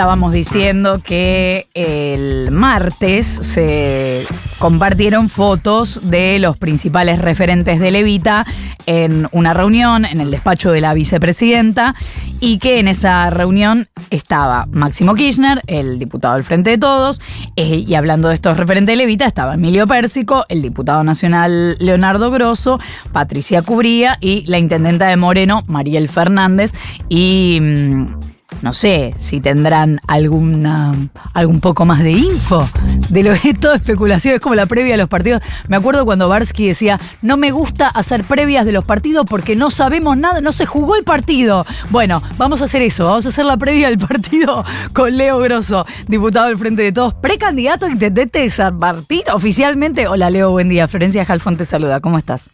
estábamos diciendo que el martes se compartieron fotos de los principales referentes de Levita en una reunión en el despacho de la vicepresidenta y que en esa reunión estaba Máximo Kirchner, el diputado del Frente de Todos, eh, y hablando de estos referentes de Levita estaba Emilio Pérsico, el diputado nacional Leonardo Grosso, Patricia Cubría y la intendenta de Moreno, Mariel Fernández, y mm, no sé si tendrán alguna, algún poco más de info de lo que todo especulación, es como la previa de los partidos. Me acuerdo cuando Barsky decía, no me gusta hacer previas de los partidos porque no sabemos nada, no se jugó el partido. Bueno, vamos a hacer eso, vamos a hacer la previa del partido con Leo Grosso, diputado del Frente de Todos, precandidato intendente de San Martín oficialmente. Hola Leo, buen día. Florencia Jalfón te saluda, ¿cómo estás?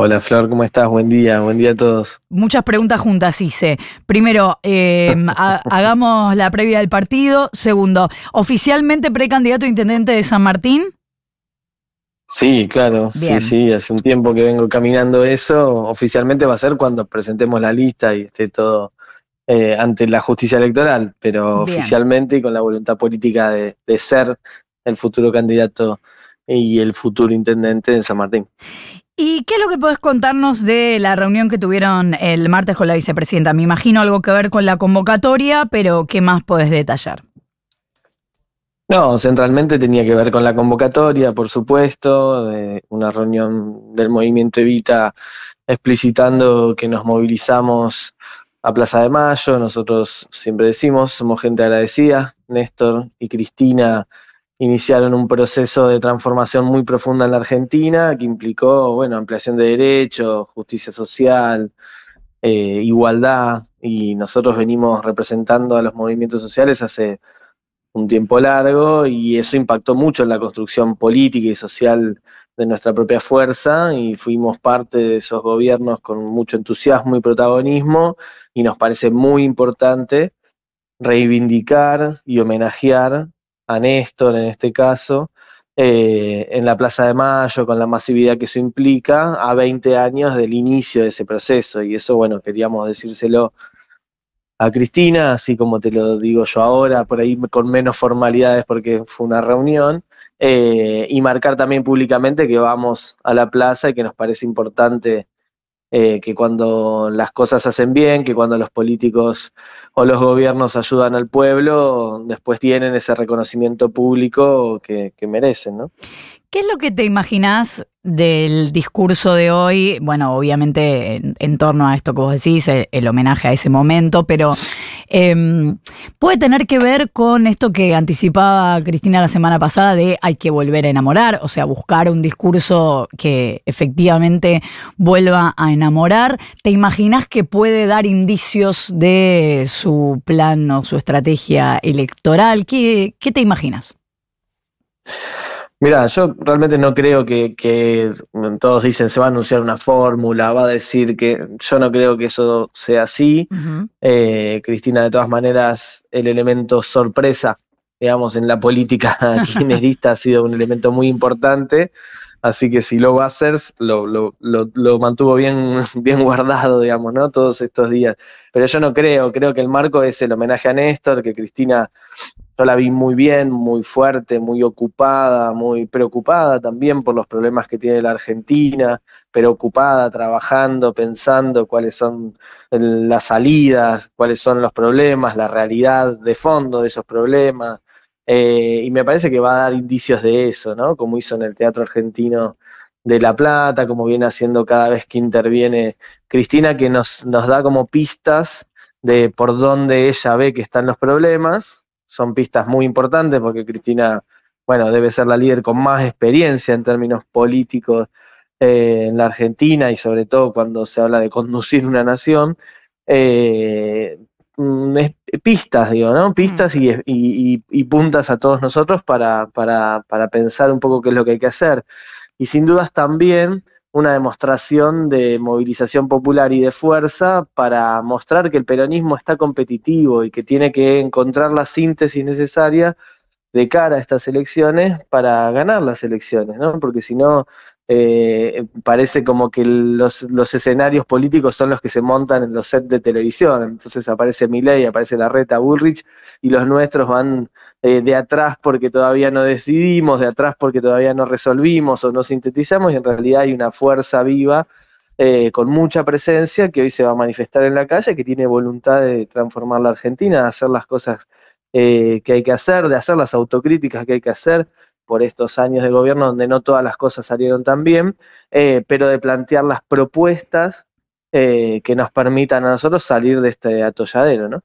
Hola Flor, ¿cómo estás? Buen día, buen día a todos. Muchas preguntas juntas hice. Primero, eh, hagamos la previa del partido. Segundo, ¿oficialmente precandidato a intendente de San Martín? Sí, claro, sí, sí, hace un tiempo que vengo caminando eso. Oficialmente va a ser cuando presentemos la lista y esté todo eh, ante la justicia electoral, pero oficialmente y con la voluntad política de, de ser el futuro candidato y el futuro intendente de San Martín. ¿Y qué es lo que podés contarnos de la reunión que tuvieron el martes con la vicepresidenta? Me imagino algo que ver con la convocatoria, pero ¿qué más podés detallar? No, centralmente tenía que ver con la convocatoria, por supuesto, una reunión del movimiento Evita explicitando que nos movilizamos a Plaza de Mayo. Nosotros siempre decimos, somos gente agradecida. Néstor y Cristina iniciaron un proceso de transformación muy profunda en la Argentina que implicó, bueno, ampliación de derechos, justicia social, eh, igualdad, y nosotros venimos representando a los movimientos sociales hace un tiempo largo y eso impactó mucho en la construcción política y social de nuestra propia fuerza y fuimos parte de esos gobiernos con mucho entusiasmo y protagonismo y nos parece muy importante reivindicar y homenajear a Néstor en este caso, eh, en la Plaza de Mayo, con la masividad que eso implica, a 20 años del inicio de ese proceso. Y eso, bueno, queríamos decírselo a Cristina, así como te lo digo yo ahora, por ahí con menos formalidades porque fue una reunión, eh, y marcar también públicamente que vamos a la plaza y que nos parece importante eh, que cuando las cosas hacen bien, que cuando los políticos o los gobiernos ayudan al pueblo, después tienen ese reconocimiento público que, que merecen, ¿no? ¿Qué es lo que te imaginas del discurso de hoy? Bueno, obviamente en, torno a esto que vos decís, el, homenaje a ese momento, pero em, puede tener que ver con esto que anticipaba Cristina la semana pasada de hay que volver a enamorar, o sea, buscar un discurso que efectivamente vuelva a enamorar. ¿Te imaginas que puede dar indicios de su plan o su estrategia electoral? ¿Qué, qué te imaginas? Mira, yo realmente no creo que, que, todos dicen se va a anunciar una fórmula, va a decir que yo no creo que eso sea así. Eh, Cristina, de todas maneras, el elemento sorpresa, digamos, en la política kirchnerista ha sido un elemento muy importante. Así que si lo va a hacer, lo, mantuvo bien, bien guardado, digamos, ¿no? Todos estos días. Pero yo no creo, creo que el marco es el homenaje a Néstor, que Cristina, yo la vi muy bien, muy fuerte, muy ocupada, muy preocupada también por los problemas que tiene la Argentina, preocupada, trabajando, pensando cuáles son las salidas, cuáles son los problemas, la realidad de fondo de esos problemas eh, y me parece que va a dar indicios de eso, ¿no? Como hizo en el Teatro Argentino de La Plata, como viene haciendo cada vez que interviene Cristina, que nos, nos da como pistas de por dónde ella ve que están los problemas. Son pistas muy importantes porque Cristina, bueno, debe ser la líder con más experiencia en términos políticos eh, en la Argentina y sobre todo cuando se habla de conducir una nación. Eh, pistas, digo, ¿no? Pistas y, y, puntas a todos nosotros para, para, para pensar un poco qué es lo que hay que hacer. Y sin dudas también una demostración de movilización popular y de fuerza para mostrar que el peronismo está competitivo y que tiene que encontrar la síntesis necesaria de cara a estas elecciones para ganar las elecciones, ¿no? Porque si no, eh, parece como que los, escenarios políticos son los que se montan en los sets de televisión. Entonces aparece Milei, aparece la reta Bullrich y los nuestros van eh, de atrás porque todavía no decidimos, de atrás porque todavía no resolvimos o no sintetizamos y en realidad hay una fuerza viva eh, con mucha presencia que hoy se va a manifestar en la calle, que tiene voluntad de transformar la Argentina, de hacer las cosas que hay que hacer, de hacer las autocríticas que hay que hacer por estos años de gobierno donde no todas las cosas salieron tan bien, eh, pero de plantear las propuestas eh, que nos permitan a nosotros salir de este atolladero, ¿no?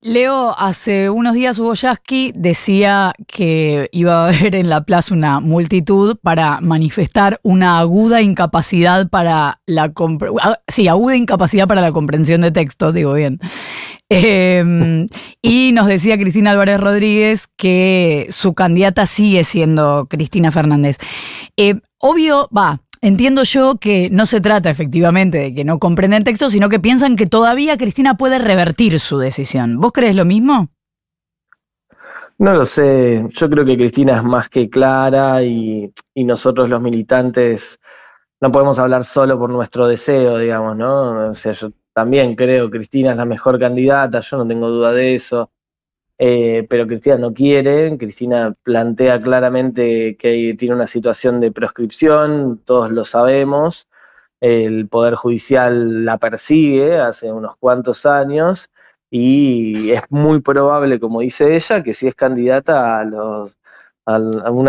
Leo, hace unos días Hugo Yasky decía que iba a haber en la plaza una multitud para manifestar una aguda incapacidad para la ah, sí, aguda incapacidad para la comprensión de texto, digo bien. Em, y nos decía Cristina Álvarez Rodríguez que su candidata sigue siendo Cristina Fernández. Eh, obvio, va, Entiendo yo que no se trata efectivamente de que no comprenden texto, sino que piensan que todavía Cristina puede revertir su decisión. ¿Vos crees lo mismo? No lo sé, yo creo que Cristina es más que clara y, nosotros los militantes no podemos hablar solo por nuestro deseo, digamos, ¿no? O sea, yo también creo Cristina es la mejor candidata, yo no tengo duda de eso. Eh, pero Cristina no quiere, Cristina plantea claramente que tiene una situación de proscripción, todos lo sabemos, el Poder Judicial la persigue hace unos cuantos años y es muy probable, como dice ella, que si es candidata a los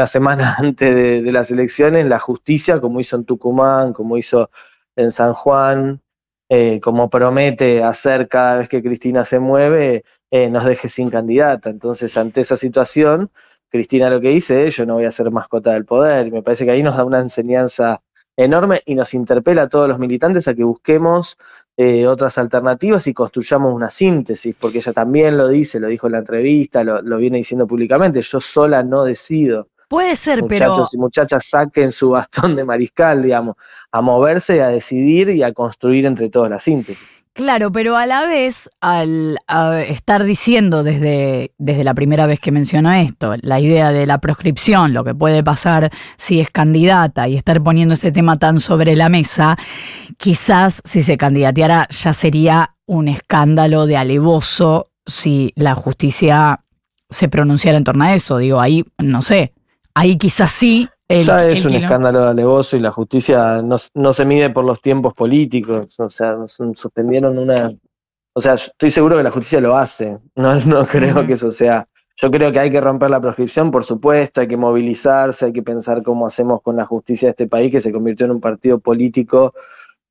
semana antes de, las elecciones, la justicia, como hizo en Tucumán, como hizo en San Juan, eh, como promete hacer cada vez que Cristina se mueve, eh, nos deje sin candidata. Entonces, ante esa situación, Cristina lo que dice es, yo no voy a ser mascota del poder. Me parece que ahí nos da una enseñanza enorme y nos interpela a todos los militantes a que busquemos eh, otras alternativas y construyamos una síntesis, porque ella también lo dice, lo dijo en la entrevista, lo, lo viene diciendo públicamente, yo sola no decido. Puede ser, pero. Muchachos y muchachas saquen su bastón de mariscal, digamos, a moverse, a decidir y a construir entre todos la síntesis. Claro, pero a la vez, al estar diciendo desde, desde la primera vez que mencionó esto, la idea de la proscripción, lo que puede pasar si es candidata y estar poniendo este tema tan sobre la mesa, quizás si se candidateara ya sería un escándalo de alevoso si la justicia se pronunciara en torno a eso. Digo, ahí, no sé, ahí quizás sí ya es un escándalo de alevoso y la justicia no, se mide por los tiempos políticos, o sea, suspendieron una... O sea, estoy seguro que la justicia lo hace, no, no creo que eso sea... Yo creo que hay que romper la proscripción, por supuesto, hay que movilizarse, hay que pensar cómo hacemos con la justicia de este país, que se convirtió en un partido político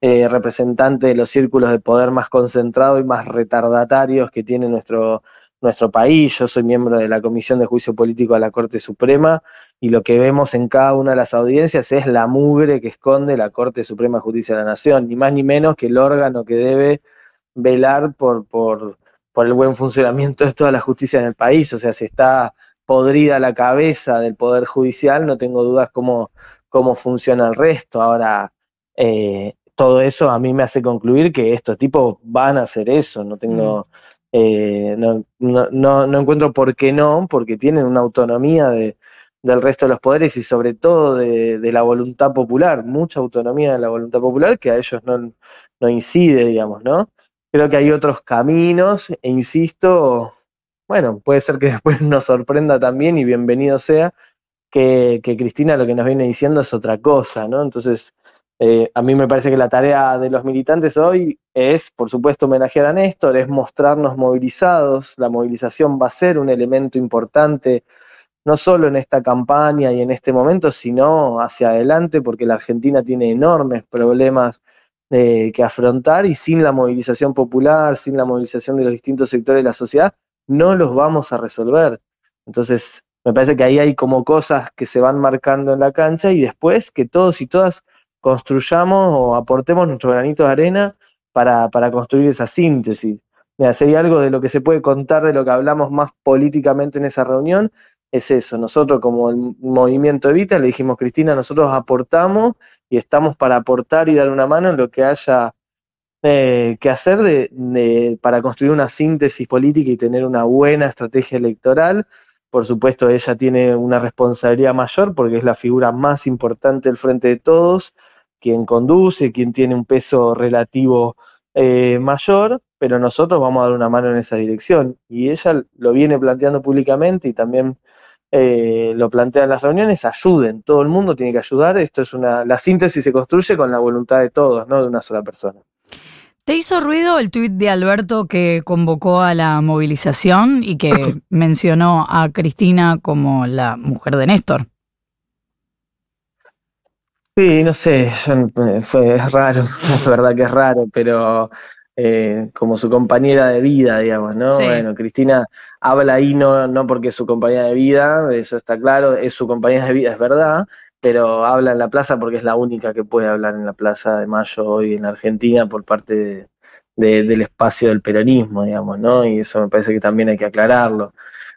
eh, representante de los círculos de poder más concentrados y más retardatarios que tiene nuestro, nuestro país. Yo soy miembro de la Comisión de Juicio Político de la Corte Suprema y lo que vemos en cada una de las audiencias es la mugre que esconde la Corte Suprema de Justicia de la Nación, ni más ni menos que el órgano que debe velar por, por, por el buen funcionamiento de toda la justicia en el país. O sea, si está podrida la cabeza del Poder Judicial, no tengo dudas cómo, cómo funciona el resto. Ahora, eh, todo eso a mí me hace concluir que estos tipos van a hacer eso, no tengo... Mm. Eh, no, no, encuentro por qué no, porque tienen una autonomía de, del resto de los poderes y sobre todo de, la voluntad popular, mucha autonomía de la voluntad popular que a ellos no, no incide, digamos, ¿no? Creo que hay otros caminos e insisto, bueno, puede ser que después nos sorprenda también y bienvenido sea que, que Cristina lo que nos viene diciendo es otra cosa, ¿no? Entonces, eh, a mí me parece que la tarea de los militantes hoy es, por supuesto, homenajear a Néstor, es mostrarnos movilizados. La movilización va a ser un elemento importante, no solo en esta campaña y en este momento, sino hacia adelante, porque la Argentina tiene enormes problemas eh, que afrontar y sin la movilización popular, sin la movilización de los distintos sectores de la sociedad, no los vamos a resolver. Entonces, me parece que ahí hay como cosas que se van marcando en la cancha y después que todos y todas construyamos o aportemos nuestro granito de arena para, para construir esa síntesis. Mira, sería algo de lo que se puede contar de lo que hablamos más políticamente en esa reunión, es eso. Nosotros como el movimiento Evita le dijimos, Cristina, nosotros aportamos y estamos para aportar y dar una mano en lo que haya eh, que hacer de, para construir una síntesis política y tener una buena estrategia electoral por supuesto ella tiene una responsabilidad mayor porque es la figura más importante del frente de todos, quien conduce, quien tiene un peso relativo eh, mayor, pero nosotros vamos a dar una mano en esa dirección. Y ella lo viene planteando públicamente y también eh, lo plantea en las reuniones, ayuden, todo el mundo tiene que ayudar, esto es una, la síntesis se construye con la voluntad de todos, no de una sola persona. ¿Te hizo ruido el tuit de Alberto que convocó a la movilización y que mencionó a Cristina como la mujer de Néstor? Sí, no sé, fue, es raro, es verdad que es raro, pero eh, como su compañera de vida, digamos, ¿no? Bueno, Cristina habla ahí no, no porque es su compañera de vida, eso está claro, es su compañera de vida, es verdad, pero habla en la plaza porque es la única que puede hablar en la Plaza de Mayo hoy en Argentina por parte del espacio del peronismo, digamos, ¿no? Y eso me parece que también hay que aclararlo.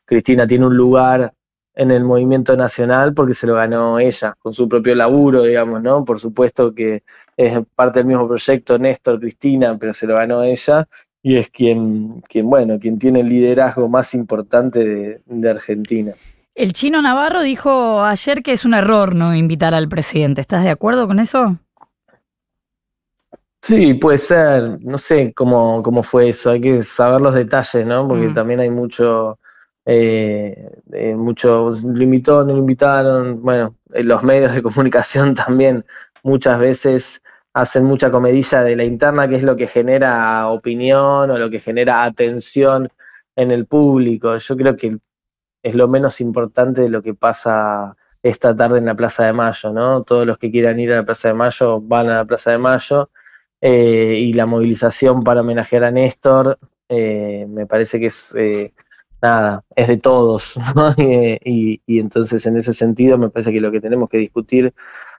Cristina tiene un lugar en el movimiento nacional porque se lo ganó ella, con su propio laburo, digamos, ¿no? Por supuesto que es parte del mismo proyecto Néstor, Cristina, pero se lo ganó ella y es quien, quien bueno, quien tiene el liderazgo más importante de Argentina. El chino Navarro dijo ayer que es un error no invitar al presidente. ¿Estás de acuerdo con eso? Sí, puede ser. No sé cómo, cómo fue eso. Hay que saber los detalles, ¿no? Porque mm. también hay mucho, eh, eh, mucho, lo invitó, no lo invitaron. Bueno, los medios de comunicación también muchas veces hacen mucha comedilla de la interna, que es lo que genera opinión o lo que genera atención en el público. Yo creo que es lo menos importante de lo que pasa esta tarde en la Plaza de Mayo, ¿no? Todos los que quieran ir a la Plaza de Mayo van a la Plaza de Mayo eh, y la movilización para homenajear a Néstor me parece que es nada, es de todos, ¿no? y, entonces en ese sentido me parece que lo que tenemos que discutir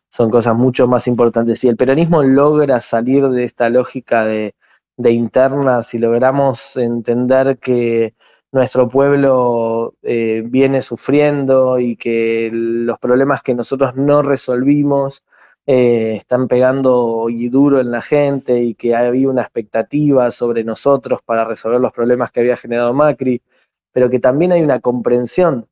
son cosas mucho más importantes. Si el peronismo logra salir de esta lógica de, de interna, si logramos entender que nuestro pueblo eh, viene sufriendo y que los problemas que nosotros no resolvimos eh, están pegando y duro en la gente y que había una expectativa sobre nosotros para resolver los problemas que había generado Macri, pero que también hay una comprensión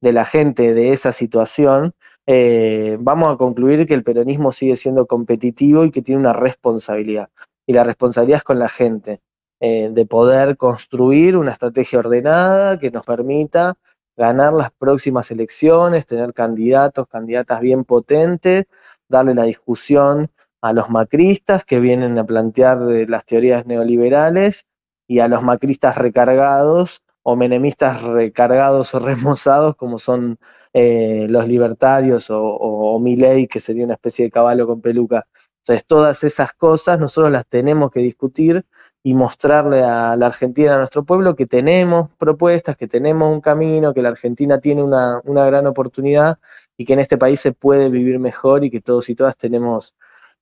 de la gente de esa situación, eh, vamos a concluir que el peronismo sigue siendo competitivo y que tiene una responsabilidad. Y la responsabilidad es con la gente. Eh, de poder construir una estrategia ordenada que nos permita ganar las próximas elecciones, tener candidatos, candidatas bien potentes, darle la discusión a los macristas que vienen a plantear las teorías neoliberales y a los macristas recargados o menemistas recargados o remozados como son eh, los libertarios o, o, o que sería una especie de caballo con peluca. Entonces todas esas cosas nosotros las tenemos que discutir y mostrarle a la Argentina, a nuestro pueblo, que tenemos propuestas, que tenemos un camino, que la Argentina tiene una, gran oportunidad y que en este país se puede vivir mejor y que todos y todas tenemos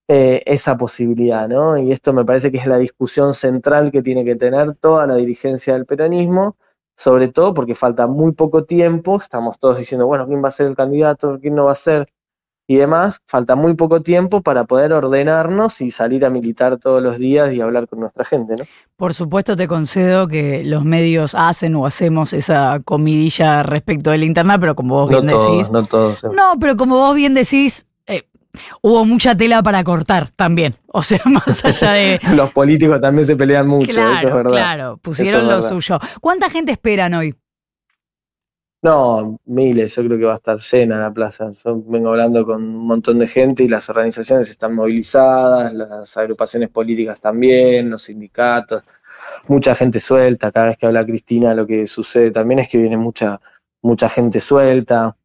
eh, esa posibilidad, ¿no? Y esto me parece que es la discusión central que tiene que tener toda la dirigencia del peronismo, sobre todo porque falta muy poco tiempo, estamos todos diciendo, bueno, ¿quién va a ser el candidato? ¿Quién no va a ser? y demás, falta muy poco tiempo para poder ordenarnos y salir a militar todos los días y hablar con nuestra gente, ¿no? Por supuesto te concedo que los medios hacen o hacemos esa comidilla respecto de la interna, pero como vos bien decís... No todos. No, pero como vos bien decís, eh, hubo mucha tela para cortar también. O sea, más allá de... los políticos también se pelean mucho, eso es verdad. Claro, pusieron lo suyo. ¿Cuánta gente esperan hoy? No, miles, yo creo que va a estar llena la plaza. Yo vengo hablando con un montón de gente y las organizaciones están movilizadas, las agrupaciones políticas también, los sindicatos, mucha gente suelta. Cada vez que habla Cristina, lo que sucede también es que viene mucha, mucha gente suelta.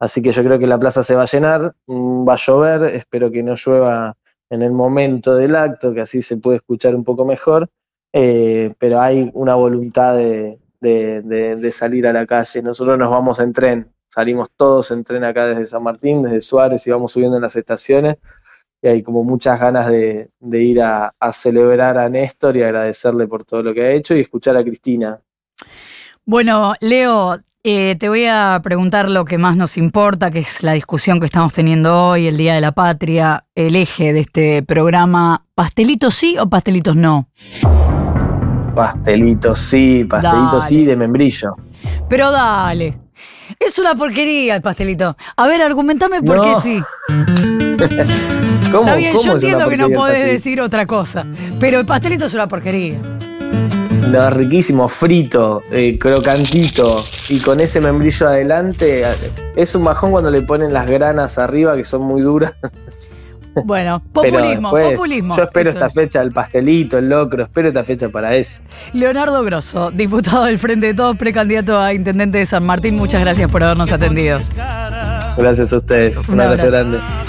Así que yo creo que la plaza se va a llenar, mm, va a llover, espero que no llueva en el momento del acto, que así se puede escuchar un poco mejor, eh, pero hay una voluntad de, de, salir a la calle. Nosotros nos vamos en tren, salimos todos en tren acá desde San Martín, desde Suárez y vamos subiendo en las estaciones. Y hay como muchas ganas de, ir a, celebrar a Néstor y agradecerle por todo lo que ha hecho y escuchar a Cristina. Bueno, Leo, eh, te voy a preguntar lo que más nos importa, que es la discusión que estamos teniendo hoy, el Día de la Patria, el eje de este programa. ¿Pastelitos sí o pastelitos no? Pastelitos sí, pastelitos sí de membrillo. Pero dale. Es una porquería el pastelito. A ver, argumentame por qué sí. Está bien, yo entiendo que no podés decir otra cosa, pero el pastelito es una porquería. No, riquísimo, frito, eh, crocantito y con ese membrillo adelante. Es un majón cuando le ponen las granas arriba que son muy duras. Bueno, populismo, populismo. Yo espero esta fecha, el pastelito, el locro, espero esta fecha para eso. Leonardo Grosso, diputado del Frente de Todos, precandidato a intendente de San Martín, muchas gracias por habernos atendido. Gracias a ustedes. Un, abrazo grande.